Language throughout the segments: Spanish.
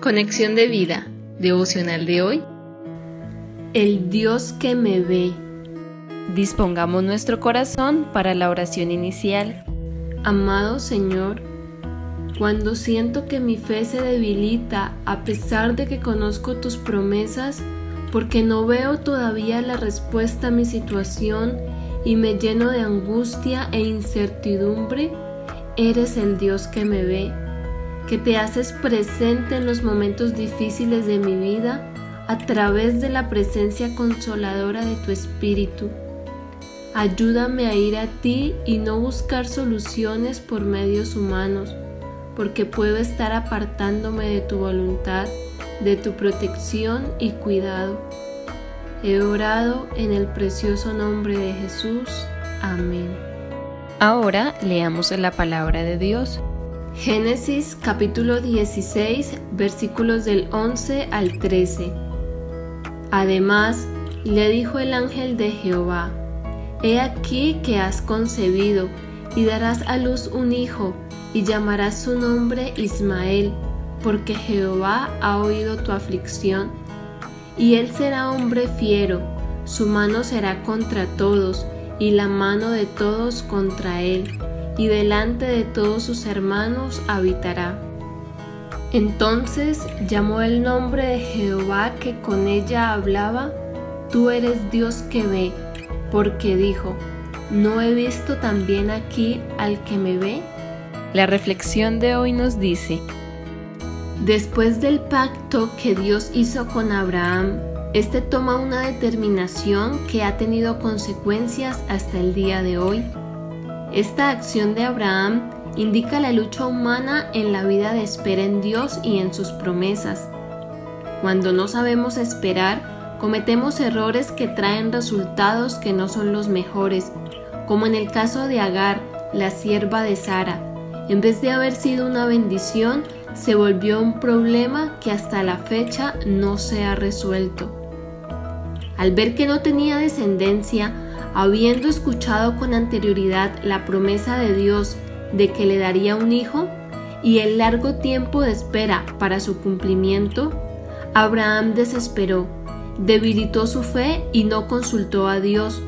Conexión de vida, devocional de hoy. El Dios que me ve. Dispongamos nuestro corazón para la oración inicial. Amado Señor, cuando siento que mi fe se debilita a pesar de que conozco tus promesas, porque no veo todavía la respuesta a mi situación y me lleno de angustia e incertidumbre, eres el Dios que me ve que te haces presente en los momentos difíciles de mi vida a través de la presencia consoladora de tu Espíritu. Ayúdame a ir a ti y no buscar soluciones por medios humanos, porque puedo estar apartándome de tu voluntad, de tu protección y cuidado. He orado en el precioso nombre de Jesús. Amén. Ahora leamos la palabra de Dios. Génesis capítulo 16 versículos del 11 al 13. Además, le dijo el ángel de Jehová, He aquí que has concebido, y darás a luz un hijo, y llamarás su nombre Ismael, porque Jehová ha oído tu aflicción. Y él será hombre fiero, su mano será contra todos, y la mano de todos contra él y delante de todos sus hermanos habitará. Entonces llamó el nombre de Jehová que con ella hablaba, Tú eres Dios que ve, porque dijo, ¿no he visto también aquí al que me ve? La reflexión de hoy nos dice, Después del pacto que Dios hizo con Abraham, este toma una determinación que ha tenido consecuencias hasta el día de hoy. Esta acción de Abraham indica la lucha humana en la vida de espera en Dios y en sus promesas. Cuando no sabemos esperar, cometemos errores que traen resultados que no son los mejores, como en el caso de Agar, la sierva de Sara. En vez de haber sido una bendición, se volvió un problema que hasta la fecha no se ha resuelto. Al ver que no tenía descendencia, habiendo escuchado con anterioridad la promesa de Dios de que le daría un hijo y el largo tiempo de espera para su cumplimiento, Abraham desesperó, debilitó su fe y no consultó a Dios,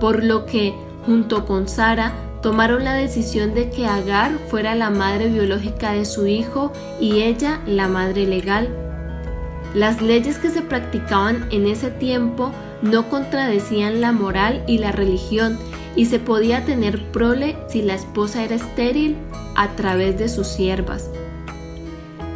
por lo que, junto con Sara, tomaron la decisión de que Agar fuera la madre biológica de su hijo y ella la madre legal. Las leyes que se practicaban en ese tiempo no contradecían la moral y la religión y se podía tener prole si la esposa era estéril a través de sus siervas.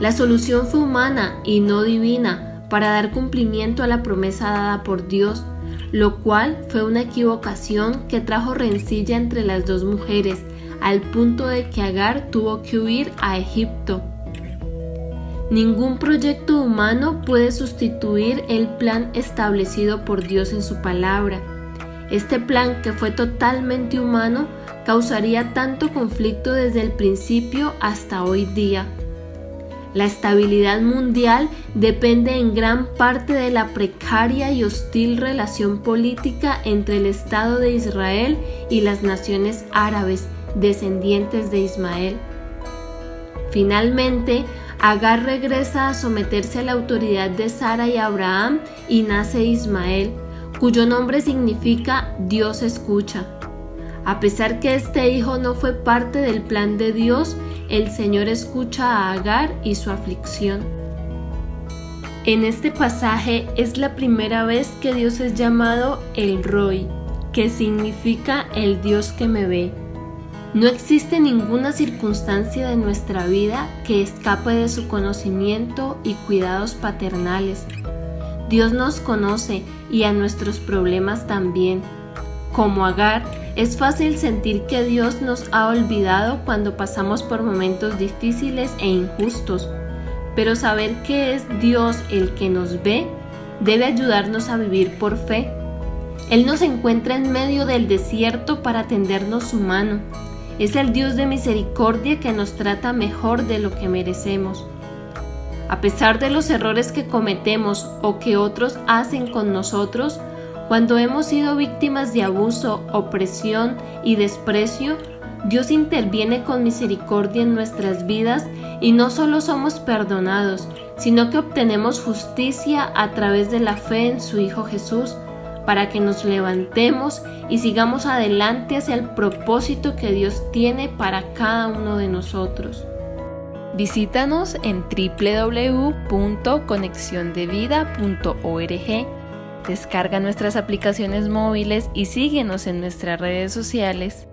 La solución fue humana y no divina para dar cumplimiento a la promesa dada por Dios, lo cual fue una equivocación que trajo rencilla entre las dos mujeres, al punto de que Agar tuvo que huir a Egipto. Ningún proyecto humano puede sustituir el plan establecido por Dios en su palabra. Este plan, que fue totalmente humano, causaría tanto conflicto desde el principio hasta hoy día. La estabilidad mundial depende en gran parte de la precaria y hostil relación política entre el Estado de Israel y las naciones árabes descendientes de Ismael. Finalmente, Agar regresa a someterse a la autoridad de Sara y Abraham y nace Ismael, cuyo nombre significa Dios escucha. A pesar que este hijo no fue parte del plan de Dios, el Señor escucha a Agar y su aflicción. En este pasaje es la primera vez que Dios es llamado el Roy, que significa el Dios que me ve. No existe ninguna circunstancia de nuestra vida que escape de su conocimiento y cuidados paternales. Dios nos conoce y a nuestros problemas también. Como Agar, es fácil sentir que Dios nos ha olvidado cuando pasamos por momentos difíciles e injustos, pero saber que es Dios el que nos ve debe ayudarnos a vivir por fe. Él nos encuentra en medio del desierto para tendernos su mano es el Dios de misericordia que nos trata mejor de lo que merecemos. A pesar de los errores que cometemos o que otros hacen con nosotros, cuando hemos sido víctimas de abuso, opresión y desprecio, Dios interviene con misericordia en nuestras vidas y no solo somos perdonados, sino que obtenemos justicia a través de la fe en su Hijo Jesús, para que nos levantemos y sigamos adelante hacia el propósito que Dios tiene para cada uno de nosotros. Visítanos en www.conexiondevida.org. Descarga nuestras aplicaciones móviles y síguenos en nuestras redes sociales